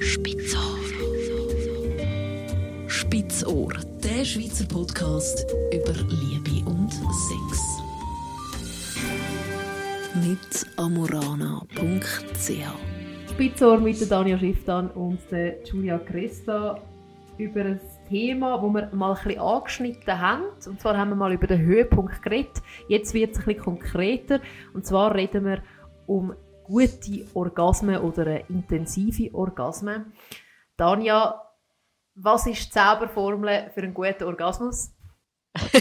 Spitzohr. Spitzohr, der Schweizer Podcast über Liebe und Sex. Mit amorana.ch Spitzohr mit Dania Schifftan und der Julia Cresta über ein Thema, das wir mal ein bisschen angeschnitten haben. Und zwar haben wir mal über den Höhepunkt geredet. Jetzt wird es ein bisschen konkreter. Und zwar reden wir um gute Orgasmen oder intensive Orgasmen. Dania, was ist die Zauberformel für einen guten Orgasmus?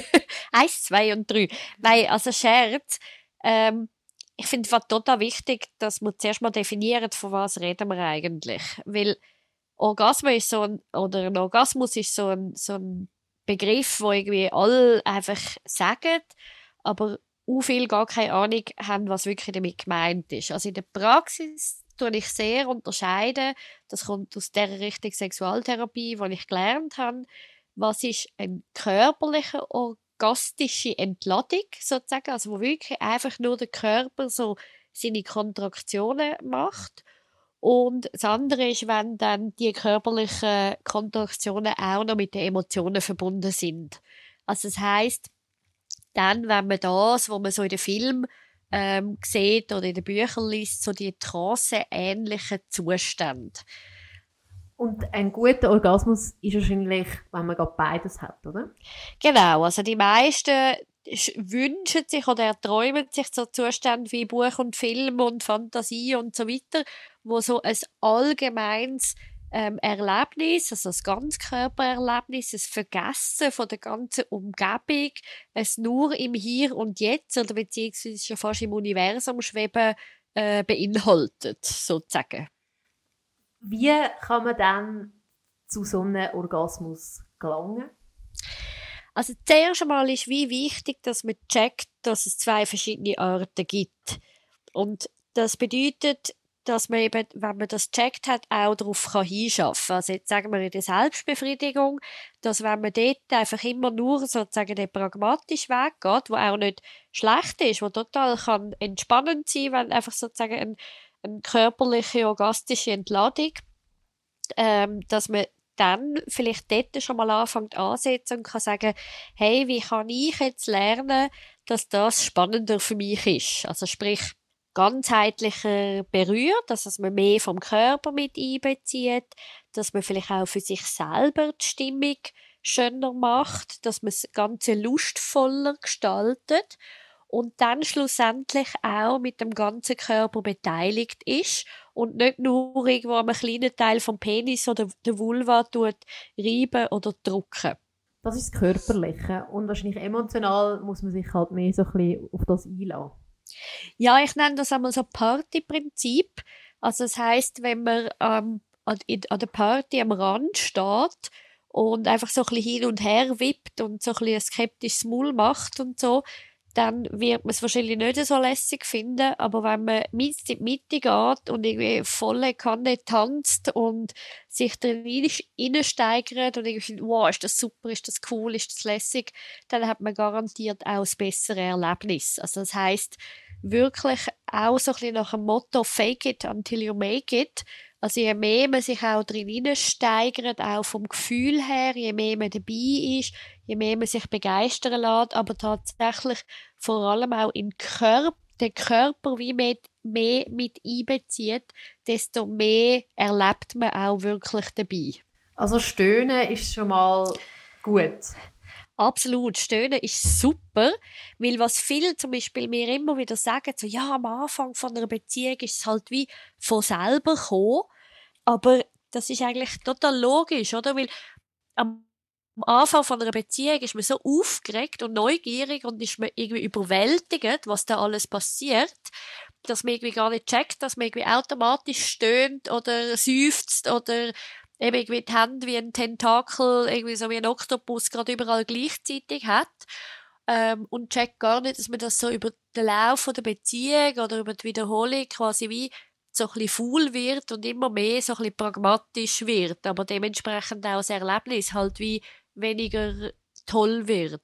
Eins, zwei und drei. Nein, also Scherz. Ähm, ich finde es total wichtig, dass wir zuerst mal definieren, von was reden wir eigentlich. Weil Orgasmus ist so ein, oder ein Orgasmus ist so ein, so ein Begriff, wo irgendwie alle einfach sagen, aber u viel gar keine Ahnung haben, was wirklich damit gemeint ist. Also in der Praxis tue ich sehr unterscheiden. Das kommt aus der Richtung Sexualtherapie, die ich gelernt habe. Was ist eine körperliche, orgastische Entladung sozusagen, also wo wirklich einfach nur der Körper so seine Kontraktionen macht. Und das andere ist, wenn dann die körperlichen Kontraktionen auch noch mit den Emotionen verbunden sind. Also das heißt, dann, wenn man das, was man so in den Film ähm, sieht oder in den Büchern liest, so die trance-ähnlichen Zustände. Und ein guter Orgasmus ist wahrscheinlich, wenn man gerade beides hat, oder? Genau, also die meisten wünschen sich oder erträumen sich so Zustände wie Buch und Film und Fantasie und so weiter, wo so ein allgemeines ähm, Erlebnis, also das Ganzkörpererlebnis, das Vergessen von der ganzen Umgebung, es nur im Hier und Jetzt oder beziehungsweise schon fast im Universum schweben äh, beinhaltet, sozusagen. Wie kann man dann zu so einem Orgasmus gelangen? Also zuerst einmal ist wie wichtig, dass man checkt, dass es zwei verschiedene Arten gibt. Und das bedeutet, dass man eben, wenn man das checkt hat, auch darauf kann hinschaffen. Also jetzt sagen wir in der Selbstbefriedigung, dass wenn man dort einfach immer nur sozusagen den pragmatischen Weg geht, wo auch nicht schlecht ist, wo total kann entspannend sein, wenn einfach sozusagen ein, eine körperliche, orgastische Entladung, ähm, dass man dann vielleicht dort schon mal anfängt ansetzen und kann sagen, hey, wie kann ich jetzt lernen, dass das spannender für mich ist? Also sprich, ganzheitlicher berührt, dass man mehr vom Körper mit einbezieht, dass man vielleicht auch für sich selber die Stimmung schöner macht, dass man das Ganze lustvoller gestaltet und dann schlussendlich auch mit dem ganzen Körper beteiligt ist und nicht nur irgendwo einen kleinen Teil vom Penis oder der Vulva tut reiben oder drucken. Das ist das Körperliche und wahrscheinlich emotional muss man sich halt mehr so ein bisschen auf das einlassen. Ja, ich nenne das einmal so Partyprinzip. Also das heißt, wenn man ähm, an, an der Party am Rand steht und einfach so ein bisschen hin und her wippt und so ein bisschen ein skeptisches Maul macht und so, dann wird man es wahrscheinlich nicht so lässig finden, aber wenn man mit in die Mitte geht und irgendwie volle Kanne tanzt und sich drin reinsteigert und irgendwie findet, wow, ist das super, ist das cool, ist das lässig, dann hat man garantiert auch ein besseres Erlebnis. Also das heißt wirklich auch so ein bisschen nach dem Motto Fake it until you make it. Also je mehr man sich auch drin steigert, auch vom Gefühl her, je mehr man dabei ist, je mehr man sich begeistern lässt, aber tatsächlich vor allem auch in Körper, den Körper wie mehr, mehr mit einbezieht, desto mehr erlebt man auch wirklich dabei. Also Stöhnen ist schon mal gut. Absolut. Stöhnen ist super, weil was viele zum Beispiel mir immer wieder sagen, so, ja, am Anfang von einer Beziehung ist es halt wie von selber gekommen. Aber das ist eigentlich total logisch, oder? Weil am Anfang von einer Beziehung ist man so aufgeregt und neugierig und ist man irgendwie überwältigt, was da alles passiert, dass man irgendwie gar nicht checkt, dass man irgendwie automatisch stöhnt oder seufzt oder eben irgendwie die Hände wie ein Tentakel, irgendwie so wie ein Oktopus gerade überall gleichzeitig hat. Ähm, und checkt gar nicht, dass man das so über den Lauf der Beziehung oder über die Wiederholung quasi wie so ein bisschen faul wird und immer mehr so ein bisschen pragmatisch wird, aber dementsprechend auch das Erlebnis halt wie weniger toll wird.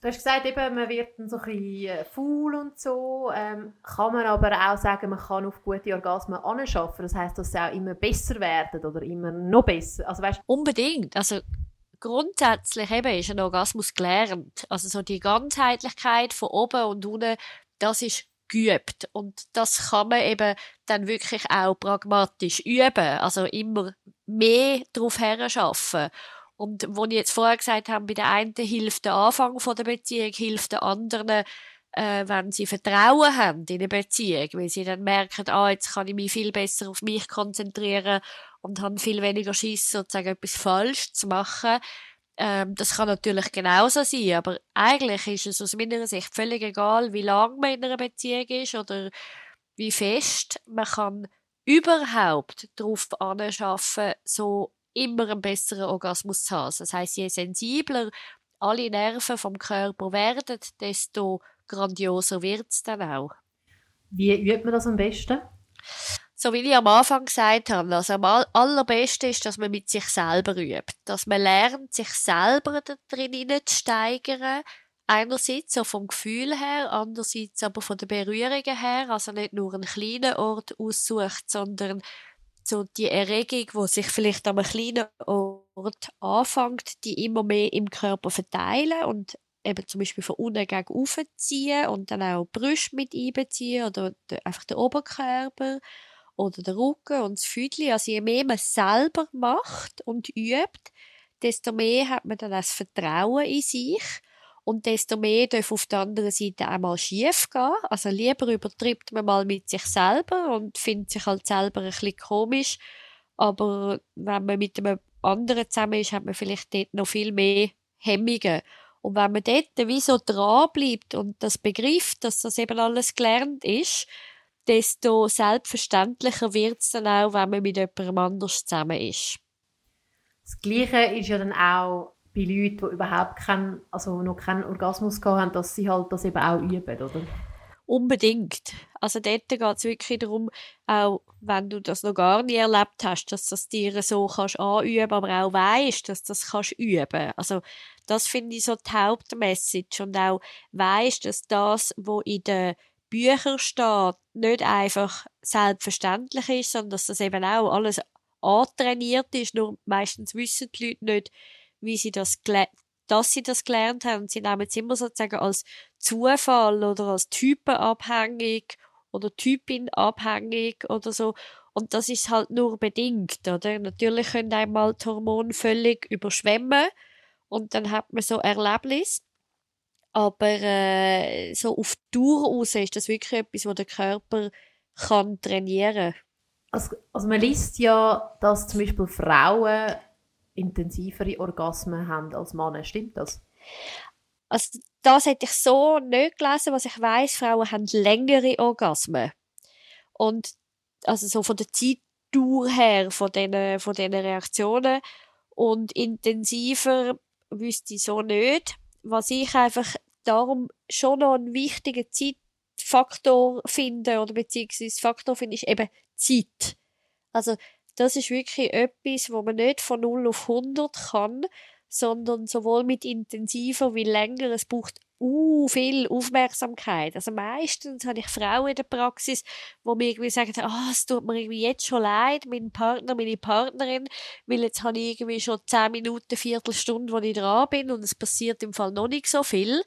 Du hast gesagt, eben, man wird dann so ein bisschen äh, faul und so. Ähm, kann man aber auch sagen, man kann auf gute Orgasmen anschaffen. Das heißt, dass sie auch immer besser werden oder immer noch besser. Also, weißt, Unbedingt. Also grundsätzlich eben ist ein Orgasmus gelernt. Also so die Ganzheitlichkeit von oben und unten, das ist geübt. Und das kann man eben dann wirklich auch pragmatisch üben. Also immer mehr darauf herschaffen. Und wo ich jetzt vorher gesagt habe, bei der einen hilft der Anfang von der Beziehung, hilft der anderen, äh, wenn sie Vertrauen haben in eine Beziehung, weil sie dann merken, ah, jetzt kann ich mich viel besser auf mich konzentrieren und habe viel weniger Schiss, sozusagen etwas falsch zu machen. Ähm, das kann natürlich genauso sein, aber eigentlich ist es aus meiner Sicht völlig egal, wie lange man in einer Beziehung ist oder wie fest. Man kann überhaupt darauf anschaffen, so immer einen besseren Orgasmus zu haben. Das heißt, je sensibler alle Nerven vom Körper werden, desto grandioser wird es dann auch. Wie übt man das am besten? So wie ich am Anfang gesagt habe, also am allerbesten ist, dass man mit sich selber übt. Dass man lernt, sich selber darin zu steigern. Einerseits so vom Gefühl her, andererseits aber von den Berührungen her. Also nicht nur einen kleinen Ort aussucht, sondern so die Erregung, die sich vielleicht einem kleinen Ort anfängt, die immer mehr im Körper verteilen und eben zum Beispiel von unten gegen oben ziehen und dann auch die Brüste mit einbeziehen oder einfach den Oberkörper oder den Rücken und das Füdli. Also je mehr man selber macht und übt, desto mehr hat man dann das Vertrauen in sich und desto mehr darf auf der anderen Seite auch mal schief gehen. Also lieber übertreibt man mal mit sich selber und findet sich halt selber ein bisschen komisch. Aber wenn man mit einem anderen zusammen ist, hat man vielleicht dort noch viel mehr Hemmungen. Und wenn man dort wie so dran bleibt und das begreift, dass das eben alles gelernt ist, desto selbstverständlicher wird es dann auch, wenn man mit jemandem anders zusammen ist. Das Gleiche ist ja dann auch bei Leuten, die überhaupt keinen, also noch keinen Orgasmus gehabt haben, dass sie halt das eben auch üben, oder? Unbedingt. Also dort geht es wirklich darum, auch wenn du das noch gar nie erlebt hast, dass das dir so kannst anüben, aber auch weißt, dass das kannst üben. Also das finde ich so die Hauptmessage und auch weißt, dass das, wo in den Büchern steht, nicht einfach selbstverständlich ist, sondern dass das eben auch alles antrainiert ist. Nur meistens wissen die Leute nicht, wie sie das dass sie das gelernt haben. Sie nehmen es immer sozusagen als Zufall oder als typenabhängig oder typinabhängig oder so. Und das ist halt nur bedingt, oder? Natürlich können einmal die Hormone völlig überschwemmen und dann hat man so Erlebnis. Aber äh, so auf Tour raus ist das wirklich etwas, was der Körper kann trainieren kann. Also, also man liest ja, dass zum Beispiel Frauen intensivere Orgasmen haben als Männer. Stimmt das? Also das hätte ich so nicht gelesen. Was ich weiß, Frauen haben längere Orgasmen. Und also so von der Zeitdauer her, von diesen, von diesen Reaktionen. Und intensiver wüsste ich so nicht. Was ich einfach darum schon noch einen wichtigen Zeitfaktor finde, oder beziehungsweise Faktor finde, ist eben Zeit. Also das ist wirklich etwas, wo man nicht von 0 auf 100 kann, sondern sowohl mit intensiver wie länger, es braucht uh, viel Aufmerksamkeit. Also meistens habe ich Frauen in der Praxis, wo mir irgendwie sagen, ah, oh, es tut mir irgendwie jetzt schon leid, mein Partner, meine Partnerin, weil jetzt habe ich irgendwie schon 10 Minuten, Viertelstunde, wo ich dran bin und es passiert im Fall noch nicht so viel.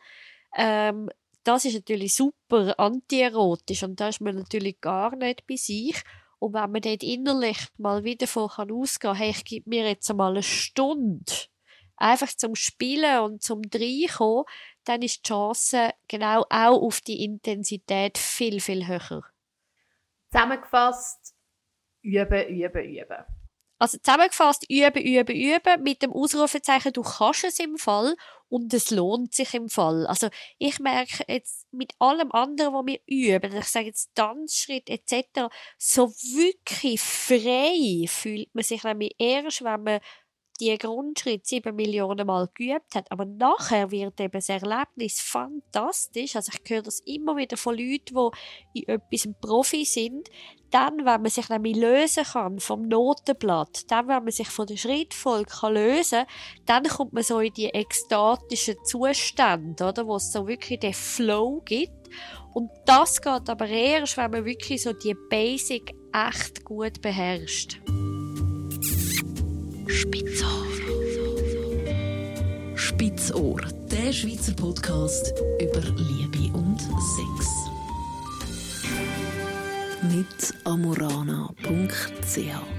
Ähm, das ist natürlich super antierotisch und da ist man natürlich gar nicht bei sich. Und wenn man dort innerlich mal wieder davon kann ausgehen kann, hey, ich gebe mir jetzt einmal eine Stunde, einfach zum Spielen und zum Reinkommen, dann ist die Chance genau auch auf die Intensität viel, viel höher. Zusammengefasst, üben, üben, üben. Also zusammengefasst, üben, üben, üben, mit dem Ausrufezeichen, du kannst es im Fall und es lohnt sich im Fall. Also ich merke jetzt mit allem anderen, was wir üben, ich sage jetzt Tanzschritt etc., so wirklich frei fühlt man sich nämlich erst, wenn man die Grundschritt sieben Millionen Mal geübt hat, aber nachher wird eben das Erlebnis fantastisch. Also ich höre das immer wieder von Leuten, die in etwas ein Profi sind. Dann, wenn man sich nämlich lösen kann vom Notenblatt, dann, wenn man sich von der Schrittfolge kann lösen dann kommt man so in die ekstatischen Zustände, oder, wo es so wirklich den Flow gibt. Und das geht aber erst, wenn man wirklich so die Basic echt gut beherrscht. Spitzohr. Spitzohr, der Schweizer Podcast über Liebe und Sex. Mit amorana.ch